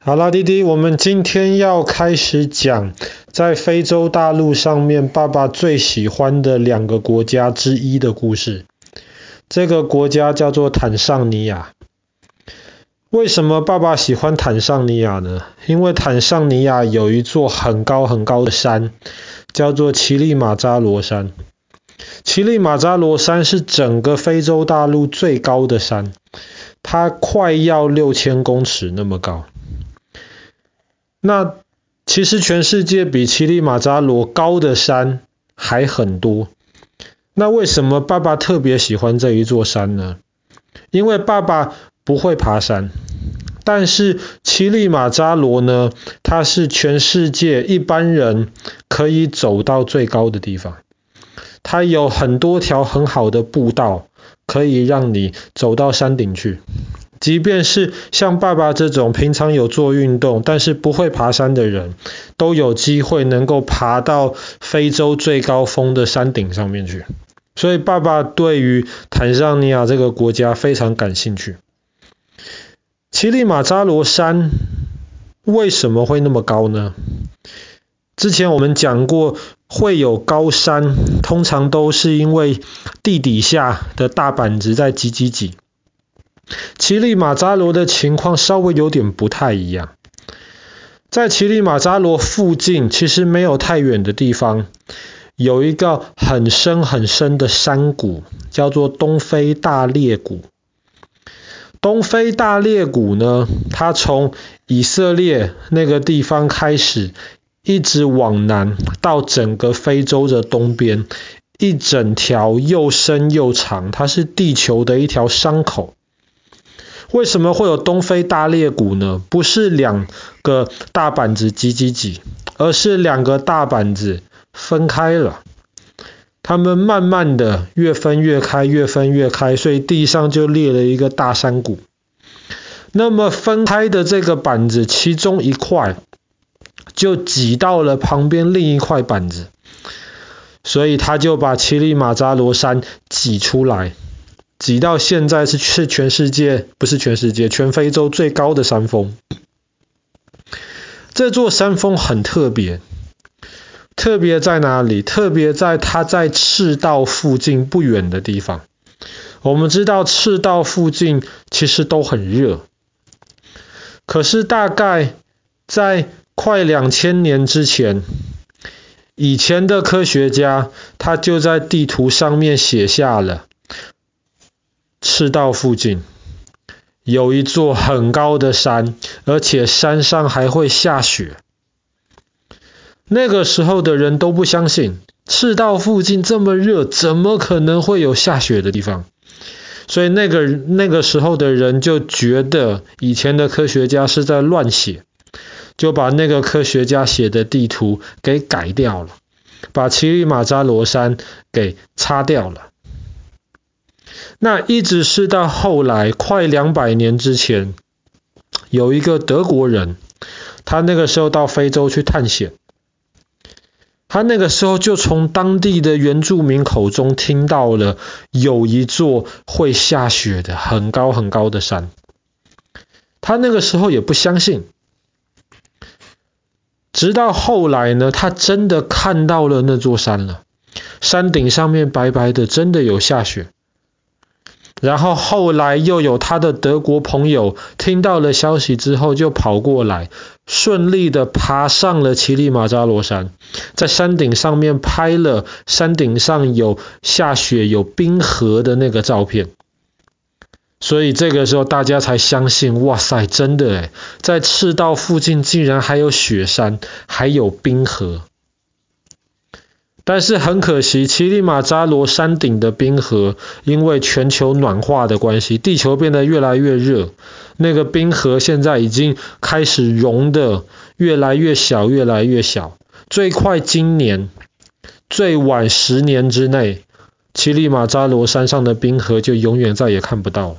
好啦，弟弟，我们今天要开始讲在非洲大陆上面爸爸最喜欢的两个国家之一的故事。这个国家叫做坦桑尼亚。为什么爸爸喜欢坦桑尼亚呢？因为坦桑尼亚有一座很高很高的山，叫做乞力马扎罗山。乞力马扎罗山是整个非洲大陆最高的山，它快要六千公尺那么高。那其实全世界比乞力马扎罗高的山还很多。那为什么爸爸特别喜欢这一座山呢？因为爸爸不会爬山，但是乞力马扎罗呢，它是全世界一般人可以走到最高的地方。它有很多条很好的步道，可以让你走到山顶去。即便是像爸爸这种平常有做运动，但是不会爬山的人，都有机会能够爬到非洲最高峰的山顶上面去。所以爸爸对于坦桑尼亚这个国家非常感兴趣。乞力马扎罗山为什么会那么高呢？之前我们讲过，会有高山，通常都是因为地底下的大板子在挤挤挤。乞力马扎罗的情况稍微有点不太一样，在乞力马扎罗附近，其实没有太远的地方，有一个很深很深的山谷，叫做东非大裂谷。东非大裂谷呢，它从以色列那个地方开始，一直往南到整个非洲的东边，一整条又深又长，它是地球的一条伤口。为什么会有东非大裂谷呢？不是两个大板子挤挤挤，而是两个大板子分开了。它们慢慢的越分越开，越分越开，所以地上就裂了一个大山谷。那么分开的这个板子，其中一块就挤到了旁边另一块板子，所以他就把乞力马扎罗山挤出来。挤到现在是是全世界，不是全世界，全非洲最高的山峰。这座山峰很特别，特别在哪里？特别在它在赤道附近不远的地方。我们知道赤道附近其实都很热，可是大概在快两千年之前，以前的科学家他就在地图上面写下了。赤道附近有一座很高的山，而且山上还会下雪。那个时候的人都不相信，赤道附近这么热，怎么可能会有下雪的地方？所以那个那个时候的人就觉得以前的科学家是在乱写，就把那个科学家写的地图给改掉了，把乞力马扎罗山给擦掉了。那一直是到后来，快两百年之前，有一个德国人，他那个时候到非洲去探险，他那个时候就从当地的原住民口中听到了有一座会下雪的很高很高的山，他那个时候也不相信，直到后来呢，他真的看到了那座山了，山顶上面白白的，真的有下雪。然后后来又有他的德国朋友听到了消息之后，就跑过来，顺利的爬上了乞力马扎罗山，在山顶上面拍了山顶上有下雪、有冰河的那个照片。所以这个时候大家才相信，哇塞，真的诶，在赤道附近竟然还有雪山，还有冰河。但是很可惜，乞力马扎罗山顶的冰河因为全球暖化的关系，地球变得越来越热，那个冰河现在已经开始融的越来越小，越来越小。最快今年，最晚十年之内，乞力马扎罗山上的冰河就永远再也看不到了。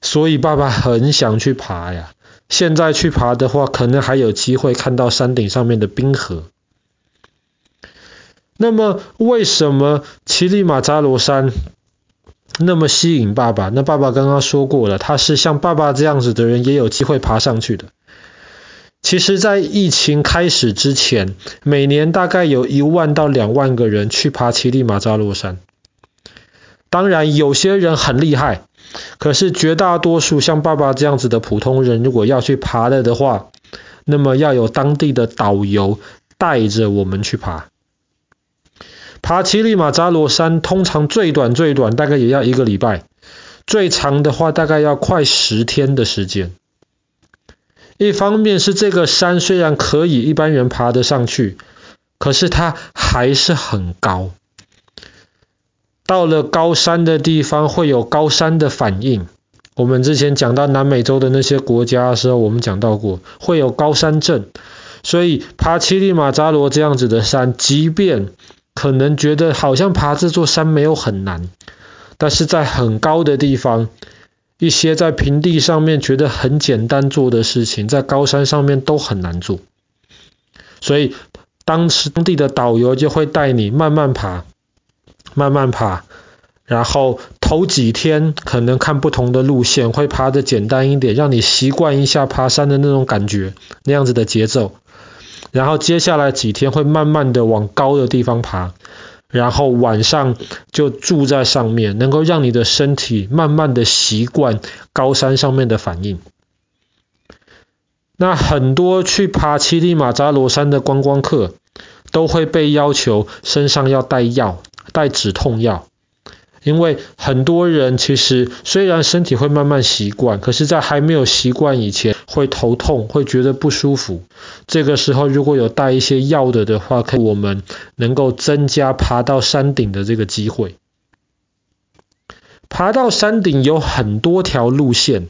所以爸爸很想去爬呀，现在去爬的话，可能还有机会看到山顶上面的冰河。那么，为什么乞力马扎罗山那么吸引爸爸？那爸爸刚刚说过了，他是像爸爸这样子的人也有机会爬上去的。其实，在疫情开始之前，每年大概有一万到两万个人去爬乞力马扎罗山。当然，有些人很厉害，可是绝大多数像爸爸这样子的普通人，如果要去爬了的话，那么要有当地的导游带着我们去爬。爬乞力马扎罗山，通常最短最短大概也要一个礼拜，最长的话大概要快十天的时间。一方面是这个山虽然可以一般人爬得上去，可是它还是很高。到了高山的地方会有高山的反应。我们之前讲到南美洲的那些国家的时候，我们讲到过会有高山症，所以爬乞力马扎罗这样子的山，即便可能觉得好像爬这座山没有很难，但是在很高的地方。一些在平地上面觉得很简单做的事情，在高山上面都很难做。所以当时当地的导游就会带你慢慢爬，慢慢爬，然后头几天可能看不同的路线，会爬得简单一点，让你习惯一下爬山的那种感觉，那样子的节奏。然后接下来几天会慢慢的往高的地方爬。然后晚上就住在上面，能够让你的身体慢慢的习惯高山上面的反应。那很多去爬乞力马扎罗山的观光客都会被要求身上要带药，带止痛药。因为很多人其实虽然身体会慢慢习惯，可是在还没有习惯以前会头痛，会觉得不舒服。这个时候如果有带一些药的的话，可以我们能够增加爬到山顶的这个机会。爬到山顶有很多条路线，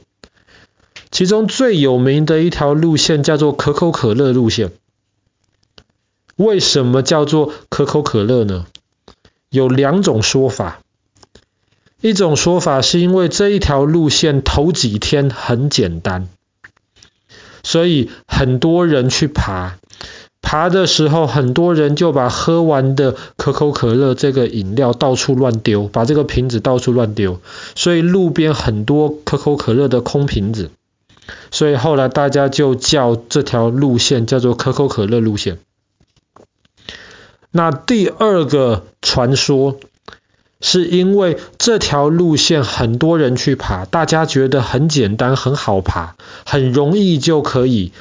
其中最有名的一条路线叫做可口可乐路线。为什么叫做可口可乐呢？有两种说法。一种说法是因为这一条路线头几天很简单，所以很多人去爬，爬的时候很多人就把喝完的可口可乐这个饮料到处乱丢，把这个瓶子到处乱丢，所以路边很多可口可乐的空瓶子，所以后来大家就叫这条路线叫做可口可乐路线。那第二个传说。是因为这条路线很多人去爬，大家觉得很简单，很好爬，很容易就可以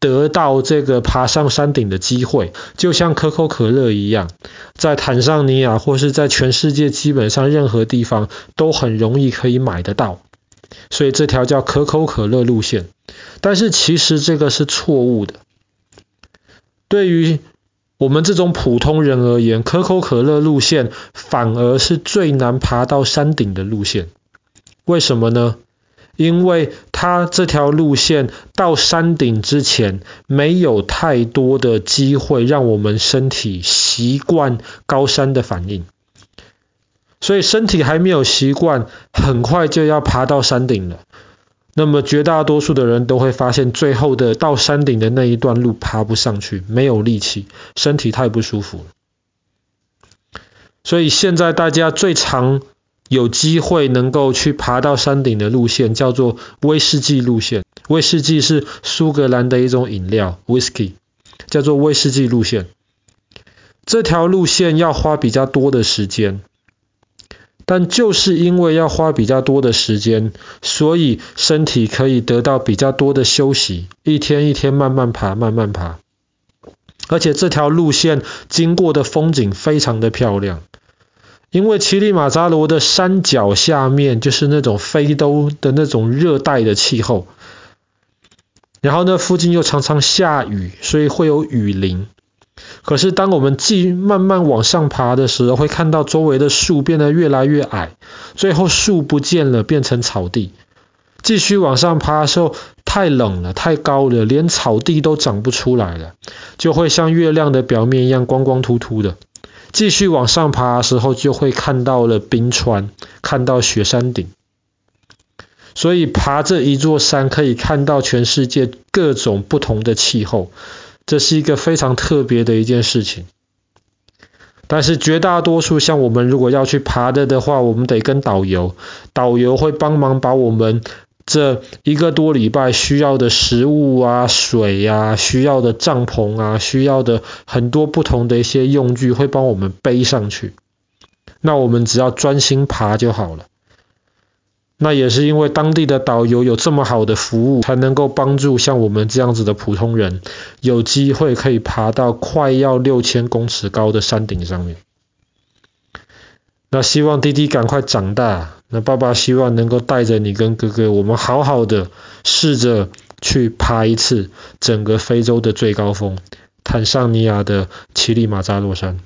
得到这个爬上山顶的机会，就像可口可乐一样，在坦桑尼亚或是在全世界基本上任何地方都很容易可以买得到，所以这条叫可口可乐路线。但是其实这个是错误的，对于。我们这种普通人而言，可口可乐路线反而是最难爬到山顶的路线。为什么呢？因为它这条路线到山顶之前，没有太多的机会让我们身体习惯高山的反应，所以身体还没有习惯，很快就要爬到山顶了。那么绝大多数的人都会发现，最后的到山顶的那一段路爬不上去，没有力气，身体太不舒服。所以现在大家最常有机会能够去爬到山顶的路线，叫做威士忌路线。威士忌是苏格兰的一种饮料，Whisky，叫做威士忌路线。这条路线要花比较多的时间。但就是因为要花比较多的时间，所以身体可以得到比较多的休息，一天一天慢慢爬，慢慢爬。而且这条路线经过的风景非常的漂亮，因为乞力马扎罗的山脚下面就是那种非洲的那种热带的气候，然后呢，附近又常常下雨，所以会有雨林。可是，当我们继续慢慢往上爬的时候，会看到周围的树变得越来越矮，最后树不见了，变成草地。继续往上爬的时候，太冷了，太高了，连草地都长不出来了，就会像月亮的表面一样光光秃秃的。继续往上爬的时候，就会看到了冰川，看到雪山顶。所以，爬这一座山可以看到全世界各种不同的气候。这是一个非常特别的一件事情，但是绝大多数像我们如果要去爬的的话，我们得跟导游，导游会帮忙把我们这一个多礼拜需要的食物啊、水呀、需要的帐篷啊、需要的很多不同的一些用具会帮我们背上去。那我们只要专心爬就好了。那也是因为当地的导游有这么好的服务，才能够帮助像我们这样子的普通人，有机会可以爬到快要六千公尺高的山顶上面。那希望弟弟赶快长大，那爸爸希望能够带着你跟哥哥，我们好好的试着去爬一次整个非洲的最高峰——坦桑尼亚的乞力马扎罗山。